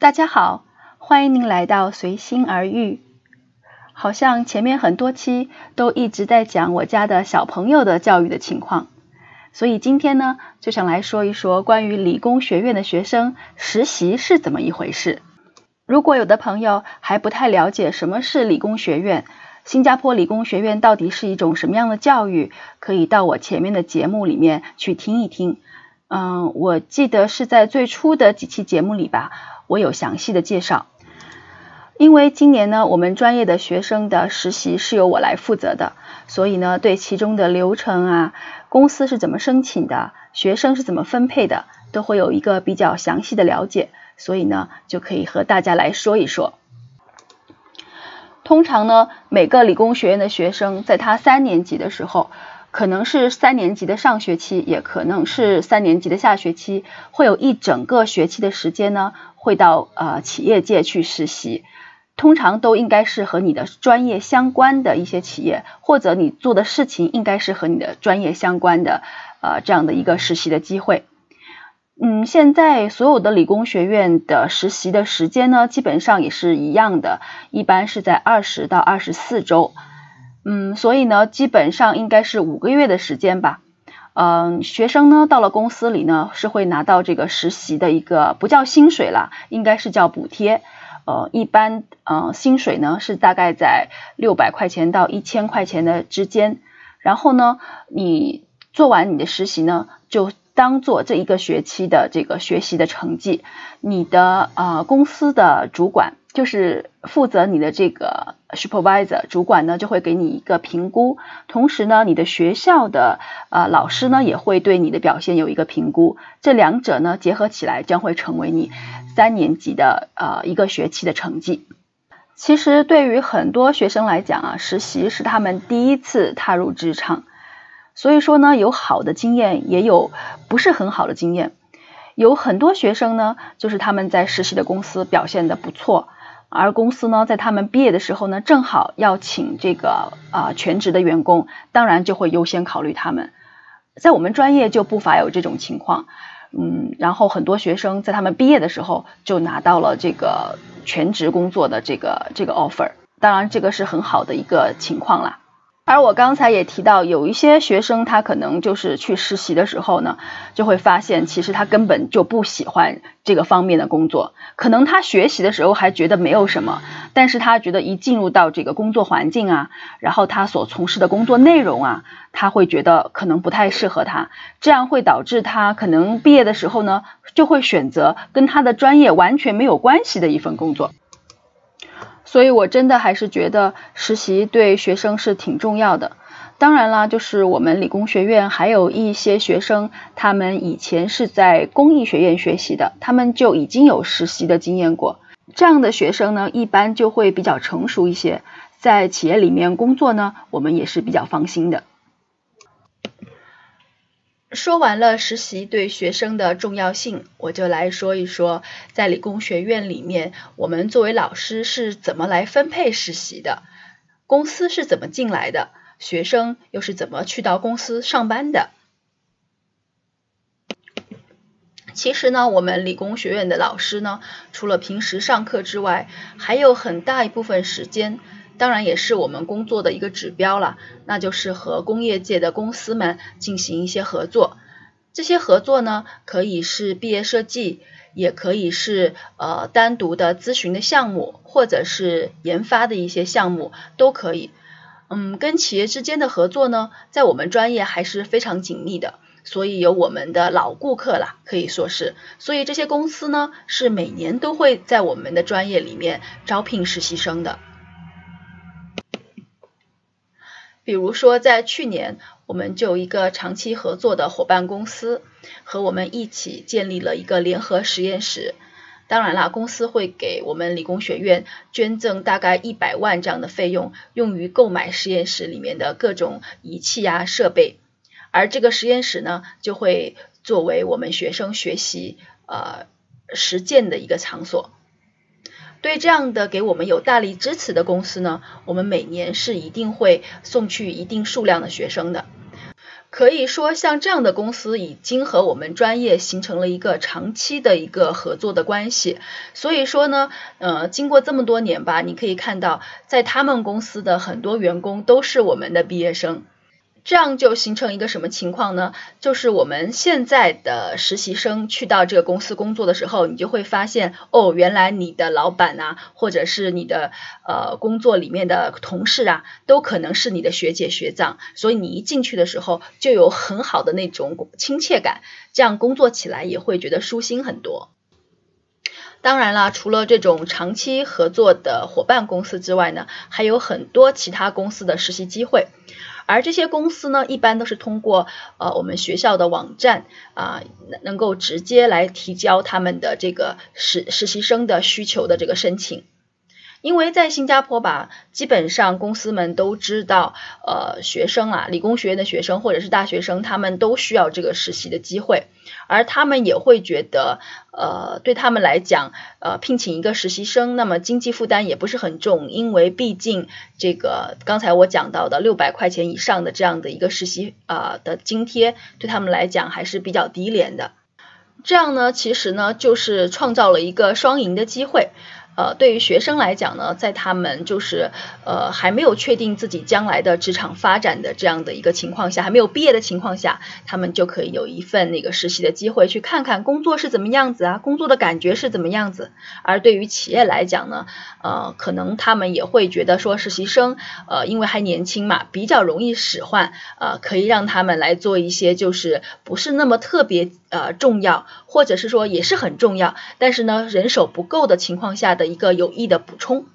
大家好，欢迎您来到随心而遇。好像前面很多期都一直在讲我家的小朋友的教育的情况，所以今天呢就想来说一说关于理工学院的学生实习是怎么一回事。如果有的朋友还不太了解什么是理工学院，新加坡理工学院到底是一种什么样的教育，可以到我前面的节目里面去听一听。嗯，我记得是在最初的几期节目里吧。我有详细的介绍，因为今年呢，我们专业的学生的实习是由我来负责的，所以呢，对其中的流程啊，公司是怎么申请的，学生是怎么分配的，都会有一个比较详细的了解，所以呢，就可以和大家来说一说。通常呢，每个理工学院的学生在他三年级的时候，可能是三年级的上学期，也可能是三年级的下学期，会有一整个学期的时间呢。会到呃企业界去实习，通常都应该是和你的专业相关的一些企业，或者你做的事情应该是和你的专业相关的呃这样的一个实习的机会。嗯，现在所有的理工学院的实习的时间呢，基本上也是一样的，一般是在二十到二十四周。嗯，所以呢，基本上应该是五个月的时间吧。嗯，学生呢到了公司里呢是会拿到这个实习的一个不叫薪水了，应该是叫补贴。呃，一般呃薪水呢是大概在六百块钱到一千块钱的之间。然后呢，你做完你的实习呢，就当做这一个学期的这个学习的成绩，你的呃公司的主管。就是负责你的这个 supervisor 主管呢，就会给你一个评估，同时呢，你的学校的呃老师呢也会对你的表现有一个评估，这两者呢结合起来将会成为你三年级的呃一个学期的成绩。其实对于很多学生来讲啊，实习是他们第一次踏入职场，所以说呢，有好的经验，也有不是很好的经验。有很多学生呢，就是他们在实习的公司表现的不错。而公司呢，在他们毕业的时候呢，正好要请这个啊全职的员工，当然就会优先考虑他们。在我们专业就不乏有这种情况，嗯，然后很多学生在他们毕业的时候就拿到了这个全职工作的这个这个 offer，当然这个是很好的一个情况啦。而我刚才也提到，有一些学生他可能就是去实习的时候呢，就会发现其实他根本就不喜欢这个方面的工作。可能他学习的时候还觉得没有什么，但是他觉得一进入到这个工作环境啊，然后他所从事的工作内容啊，他会觉得可能不太适合他，这样会导致他可能毕业的时候呢，就会选择跟他的专业完全没有关系的一份工作。所以，我真的还是觉得实习对学生是挺重要的。当然啦，就是我们理工学院还有一些学生，他们以前是在工艺学院学习的，他们就已经有实习的经验过。这样的学生呢，一般就会比较成熟一些，在企业里面工作呢，我们也是比较放心的。说完了实习对学生的重要性，我就来说一说，在理工学院里面，我们作为老师是怎么来分配实习的，公司是怎么进来的，学生又是怎么去到公司上班的。其实呢，我们理工学院的老师呢，除了平时上课之外，还有很大一部分时间。当然也是我们工作的一个指标了，那就是和工业界的公司们进行一些合作。这些合作呢，可以是毕业设计，也可以是呃单独的咨询的项目，或者是研发的一些项目都可以。嗯，跟企业之间的合作呢，在我们专业还是非常紧密的，所以有我们的老顾客了，可以说是。所以这些公司呢，是每年都会在我们的专业里面招聘实习生的。比如说，在去年，我们就一个长期合作的伙伴公司，和我们一起建立了一个联合实验室。当然啦，公司会给我们理工学院捐赠大概一百万这样的费用，用于购买实验室里面的各种仪器啊设备。而这个实验室呢，就会作为我们学生学习呃实践的一个场所。对这样的给我们有大力支持的公司呢，我们每年是一定会送去一定数量的学生的。可以说，像这样的公司已经和我们专业形成了一个长期的一个合作的关系。所以说呢，呃，经过这么多年吧，你可以看到，在他们公司的很多员工都是我们的毕业生。这样就形成一个什么情况呢？就是我们现在的实习生去到这个公司工作的时候，你就会发现，哦，原来你的老板啊，或者是你的呃工作里面的同事啊，都可能是你的学姐学长，所以你一进去的时候就有很好的那种亲切感，这样工作起来也会觉得舒心很多。当然了，除了这种长期合作的伙伴公司之外呢，还有很多其他公司的实习机会。而这些公司呢，一般都是通过呃我们学校的网站啊，能够直接来提交他们的这个实实习生的需求的这个申请。因为在新加坡吧，基本上公司们都知道，呃，学生啊，理工学院的学生或者是大学生，他们都需要这个实习的机会，而他们也会觉得，呃，对他们来讲，呃，聘请一个实习生，那么经济负担也不是很重，因为毕竟这个刚才我讲到的六百块钱以上的这样的一个实习啊的津贴，对他们来讲还是比较低廉的。这样呢，其实呢，就是创造了一个双赢的机会。呃，对于学生来讲呢，在他们就是呃还没有确定自己将来的职场发展的这样的一个情况下，还没有毕业的情况下，他们就可以有一份那个实习的机会，去看看工作是怎么样子啊，工作的感觉是怎么样子。而对于企业来讲呢，呃，可能他们也会觉得说，实习生呃因为还年轻嘛，比较容易使唤，呃，可以让他们来做一些就是不是那么特别呃重要，或者是说也是很重要，但是呢人手不够的情况下的。一个有益的补充。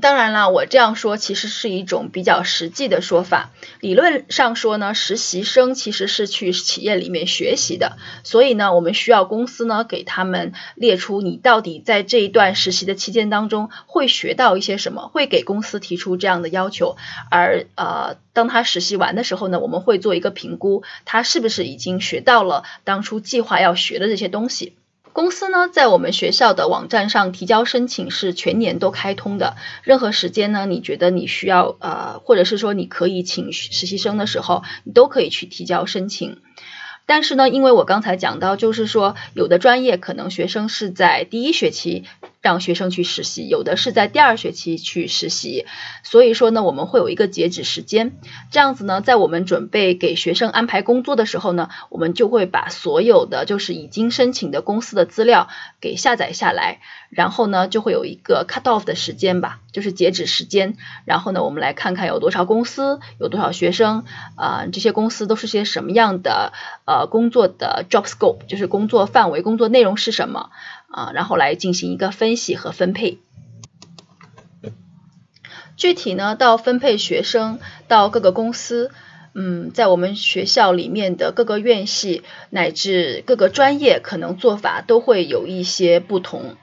当然了，我这样说其实是一种比较实际的说法。理论上说呢，实习生其实是去企业里面学习的，所以呢，我们需要公司呢给他们列出你到底在这一段实习的期间当中会学到一些什么，会给公司提出这样的要求。而呃，当他实习完的时候呢，我们会做一个评估，他是不是已经学到了当初计划要学的这些东西。公司呢，在我们学校的网站上提交申请是全年都开通的。任何时间呢，你觉得你需要呃，或者是说你可以请实习生的时候，你都可以去提交申请。但是呢，因为我刚才讲到，就是说有的专业可能学生是在第一学期。让学生去实习，有的是在第二学期去实习，所以说呢，我们会有一个截止时间。这样子呢，在我们准备给学生安排工作的时候呢，我们就会把所有的就是已经申请的公司的资料给下载下来，然后呢，就会有一个 cut off 的时间吧，就是截止时间。然后呢，我们来看看有多少公司，有多少学生，啊，这些公司都是些什么样的呃工作的 job scope，就是工作范围、工作内容是什么。啊，然后来进行一个分析和分配。具体呢，到分配学生到各个公司，嗯，在我们学校里面的各个院系乃至各个专业，可能做法都会有一些不同。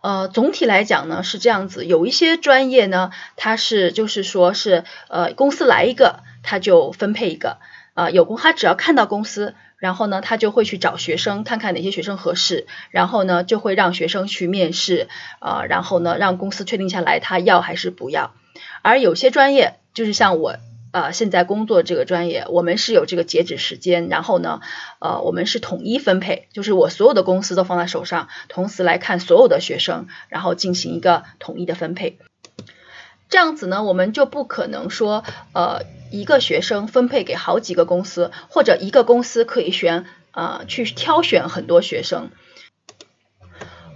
呃，总体来讲呢是这样子，有一些专业呢，它是就是说是呃公司来一个，他就分配一个啊，有公他只要看到公司。然后呢，他就会去找学生，看看哪些学生合适，然后呢，就会让学生去面试，啊，然后呢，让公司确定下来他要还是不要。而有些专业，就是像我呃现在工作这个专业，我们是有这个截止时间，然后呢，呃，我们是统一分配，就是我所有的公司都放在手上，同时来看所有的学生，然后进行一个统一的分配。这样子呢，我们就不可能说，呃，一个学生分配给好几个公司，或者一个公司可以选，呃，去挑选很多学生。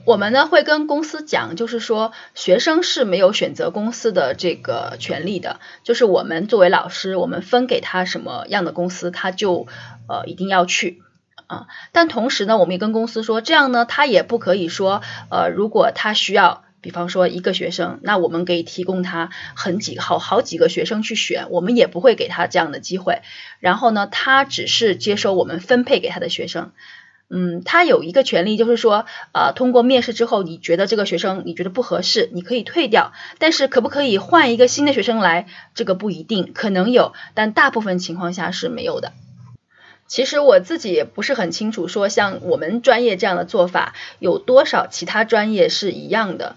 我们呢会跟公司讲，就是说，学生是没有选择公司的这个权利的，就是我们作为老师，我们分给他什么样的公司，他就呃一定要去啊。但同时呢，我们也跟公司说，这样呢，他也不可以说，呃，如果他需要。比方说一个学生，那我们可以提供他很几好好几个学生去选，我们也不会给他这样的机会。然后呢，他只是接收我们分配给他的学生。嗯，他有一个权利，就是说，呃，通过面试之后，你觉得这个学生你觉得不合适，你可以退掉。但是可不可以换一个新的学生来？这个不一定，可能有，但大部分情况下是没有的。其实我自己也不是很清楚，说像我们专业这样的做法有多少其他专业是一样的。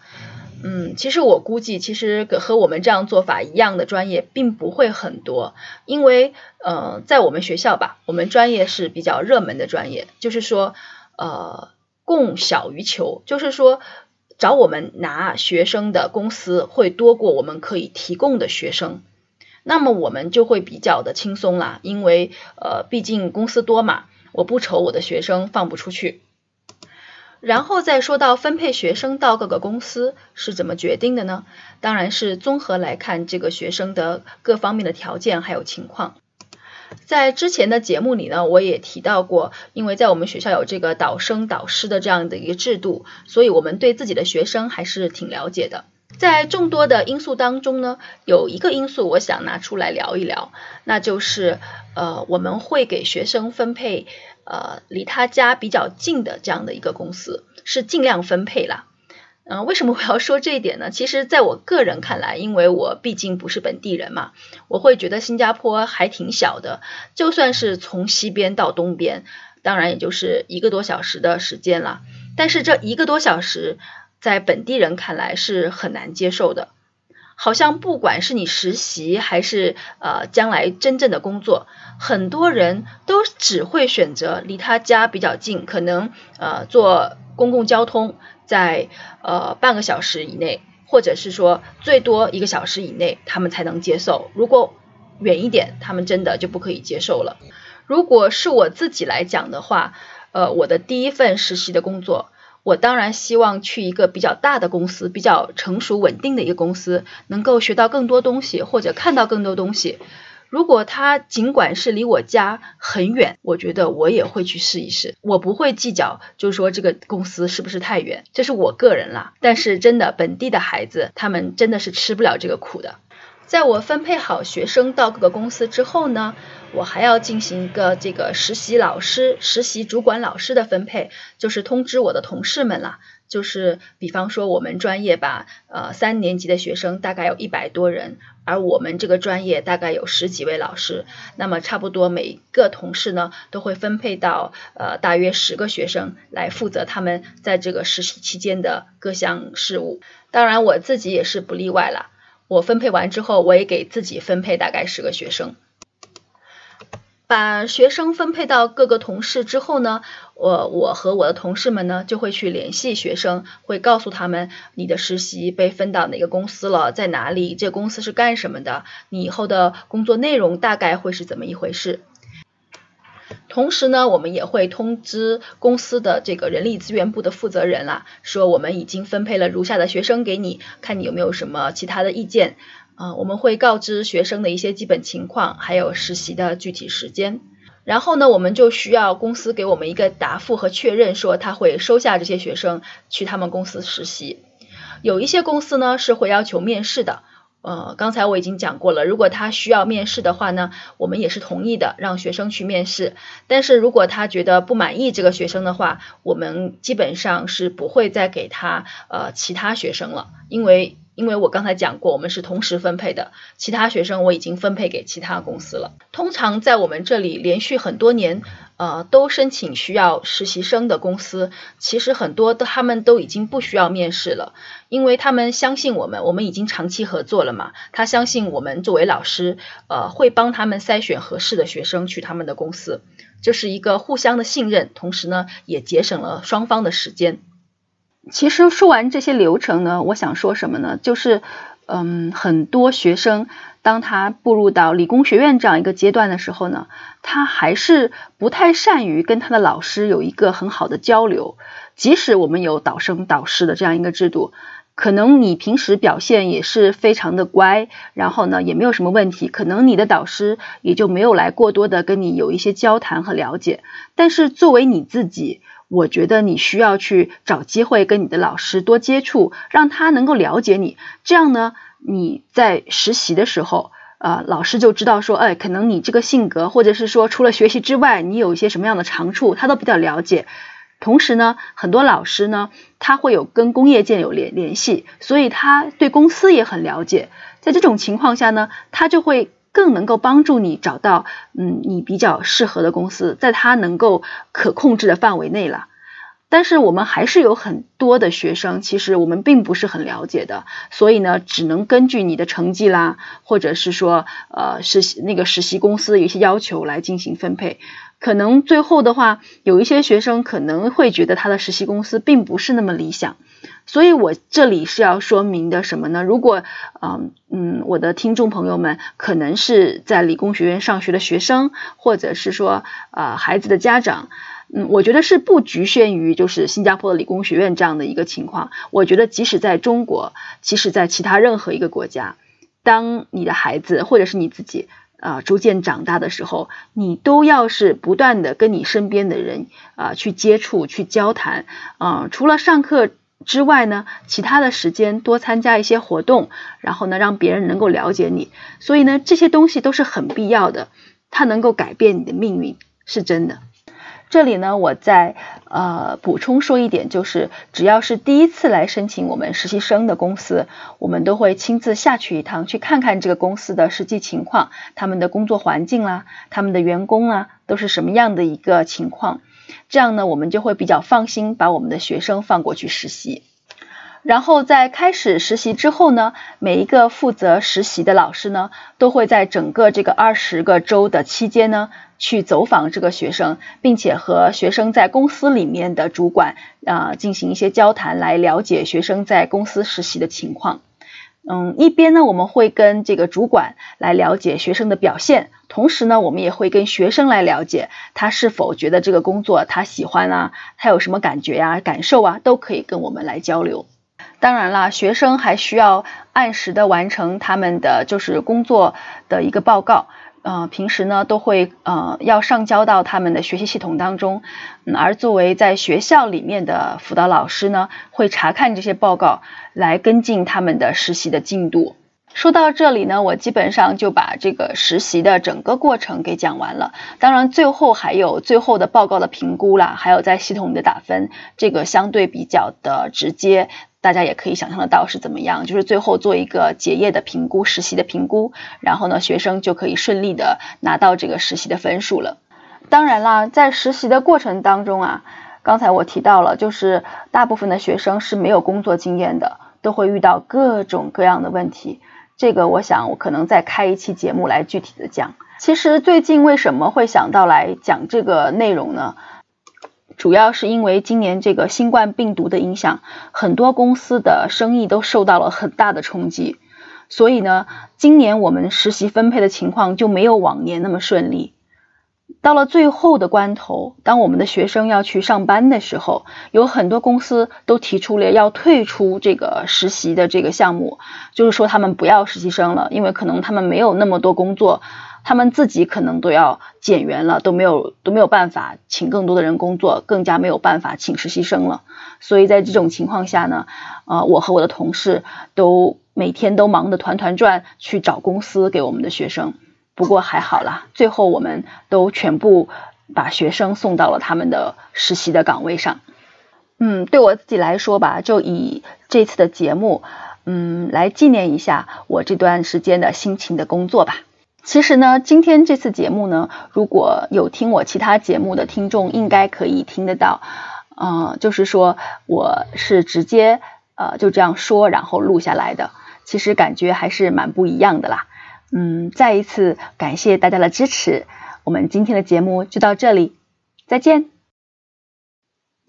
嗯，其实我估计，其实和我们这样做法一样的专业并不会很多，因为呃，在我们学校吧，我们专业是比较热门的专业，就是说呃，供小于求，就是说找我们拿学生的公司会多过我们可以提供的学生，那么我们就会比较的轻松啦，因为呃，毕竟公司多嘛，我不愁我的学生放不出去。然后再说到分配学生到各个公司是怎么决定的呢？当然是综合来看这个学生的各方面的条件还有情况。在之前的节目里呢，我也提到过，因为在我们学校有这个导生导师的这样的一个制度，所以我们对自己的学生还是挺了解的。在众多的因素当中呢，有一个因素我想拿出来聊一聊，那就是呃，我们会给学生分配。呃，离他家比较近的这样的一个公司是尽量分配啦。嗯，为什么我要说这一点呢？其实，在我个人看来，因为我毕竟不是本地人嘛，我会觉得新加坡还挺小的。就算是从西边到东边，当然也就是一个多小时的时间了。但是这一个多小时，在本地人看来是很难接受的。好像不管是你实习还是呃将来真正的工作，很多人都只会选择离他家比较近，可能呃坐公共交通在呃半个小时以内，或者是说最多一个小时以内，他们才能接受。如果远一点，他们真的就不可以接受了。如果是我自己来讲的话，呃，我的第一份实习的工作。我当然希望去一个比较大的公司，比较成熟稳定的一个公司，能够学到更多东西，或者看到更多东西。如果他尽管是离我家很远，我觉得我也会去试一试。我不会计较，就是说这个公司是不是太远，这是我个人啦。但是真的本地的孩子，他们真的是吃不了这个苦的。在我分配好学生到各个公司之后呢？我还要进行一个这个实习老师、实习主管老师的分配，就是通知我的同事们啦。就是比方说我们专业吧，呃，三年级的学生大概有一百多人，而我们这个专业大概有十几位老师，那么差不多每个同事呢都会分配到呃大约十个学生来负责他们在这个实习期间的各项事务。当然我自己也是不例外了。我分配完之后，我也给自己分配大概十个学生。把学生分配到各个同事之后呢，我我和我的同事们呢就会去联系学生，会告诉他们你的实习被分到哪个公司了，在哪里，这公司是干什么的，你以后的工作内容大概会是怎么一回事。同时呢，我们也会通知公司的这个人力资源部的负责人啦，说我们已经分配了如下的学生给你，看你有没有什么其他的意见。啊，我们会告知学生的一些基本情况，还有实习的具体时间。然后呢，我们就需要公司给我们一个答复和确认，说他会收下这些学生去他们公司实习。有一些公司呢是会要求面试的。呃，刚才我已经讲过了，如果他需要面试的话呢，我们也是同意的，让学生去面试。但是如果他觉得不满意这个学生的话，我们基本上是不会再给他呃其他学生了，因为。因为我刚才讲过，我们是同时分配的，其他学生我已经分配给其他公司了。通常在我们这里连续很多年，呃，都申请需要实习生的公司，其实很多的他们都已经不需要面试了，因为他们相信我们，我们已经长期合作了嘛。他相信我们作为老师，呃，会帮他们筛选合适的学生去他们的公司，这是一个互相的信任，同时呢，也节省了双方的时间。其实说完这些流程呢，我想说什么呢？就是，嗯，很多学生当他步入到理工学院这样一个阶段的时候呢，他还是不太善于跟他的老师有一个很好的交流。即使我们有导生导师的这样一个制度，可能你平时表现也是非常的乖，然后呢也没有什么问题，可能你的导师也就没有来过多的跟你有一些交谈和了解。但是作为你自己，我觉得你需要去找机会跟你的老师多接触，让他能够了解你。这样呢，你在实习的时候，呃，老师就知道说，哎，可能你这个性格，或者是说除了学习之外，你有一些什么样的长处，他都比较了解。同时呢，很多老师呢，他会有跟工业界有联联系，所以他对公司也很了解。在这种情况下呢，他就会。更能够帮助你找到嗯你比较适合的公司，在他能够可控制的范围内了。但是我们还是有很多的学生，其实我们并不是很了解的，所以呢，只能根据你的成绩啦，或者是说呃实习那个实习公司有一些要求来进行分配。可能最后的话，有一些学生可能会觉得他的实习公司并不是那么理想。所以我这里是要说明的什么呢？如果嗯嗯，我的听众朋友们可能是在理工学院上学的学生，或者是说呃孩子的家长。嗯，我觉得是不局限于就是新加坡的理工学院这样的一个情况。我觉得即使在中国，即使在其他任何一个国家，当你的孩子或者是你自己啊逐渐长大的时候，你都要是不断的跟你身边的人啊去接触、去交谈啊。除了上课之外呢，其他的时间多参加一些活动，然后呢让别人能够了解你。所以呢，这些东西都是很必要的，它能够改变你的命运，是真的。这里呢，我再呃补充说一点，就是只要是第一次来申请我们实习生的公司，我们都会亲自下去一趟，去看看这个公司的实际情况，他们的工作环境啦，他们的员工啊，都是什么样的一个情况，这样呢，我们就会比较放心把我们的学生放过去实习。然后在开始实习之后呢，每一个负责实习的老师呢，都会在整个这个二十个周的期间呢，去走访这个学生，并且和学生在公司里面的主管啊进行一些交谈，来了解学生在公司实习的情况。嗯，一边呢，我们会跟这个主管来了解学生的表现，同时呢，我们也会跟学生来了解他是否觉得这个工作他喜欢啊，他有什么感觉呀、感受啊，都可以跟我们来交流。当然啦，学生还需要按时的完成他们的就是工作的一个报告，呃，平时呢都会呃要上交到他们的学习系统当中，而作为在学校里面的辅导老师呢，会查看这些报告，来跟进他们的实习的进度。说到这里呢，我基本上就把这个实习的整个过程给讲完了。当然，最后还有最后的报告的评估啦，还有在系统的打分，这个相对比较的直接，大家也可以想象得到是怎么样。就是最后做一个结业的评估，实习的评估，然后呢，学生就可以顺利的拿到这个实习的分数了。当然啦，在实习的过程当中啊，刚才我提到了，就是大部分的学生是没有工作经验的，都会遇到各种各样的问题。这个我想我可能再开一期节目来具体的讲。其实最近为什么会想到来讲这个内容呢？主要是因为今年这个新冠病毒的影响，很多公司的生意都受到了很大的冲击，所以呢，今年我们实习分配的情况就没有往年那么顺利。到了最后的关头，当我们的学生要去上班的时候，有很多公司都提出了要退出这个实习的这个项目，就是说他们不要实习生了，因为可能他们没有那么多工作，他们自己可能都要减员了，都没有都没有办法请更多的人工作，更加没有办法请实习生了。所以在这种情况下呢，呃，我和我的同事都每天都忙得团团转，去找公司给我们的学生。不过还好啦，最后我们都全部把学生送到了他们的实习的岗位上。嗯，对我自己来说吧，就以这次的节目，嗯，来纪念一下我这段时间的辛勤的工作吧。其实呢，今天这次节目呢，如果有听我其他节目的听众，应该可以听得到，呃，就是说我是直接呃就这样说，然后录下来的，其实感觉还是蛮不一样的啦。嗯，再一次感谢大家的支持，我们今天的节目就到这里，再见。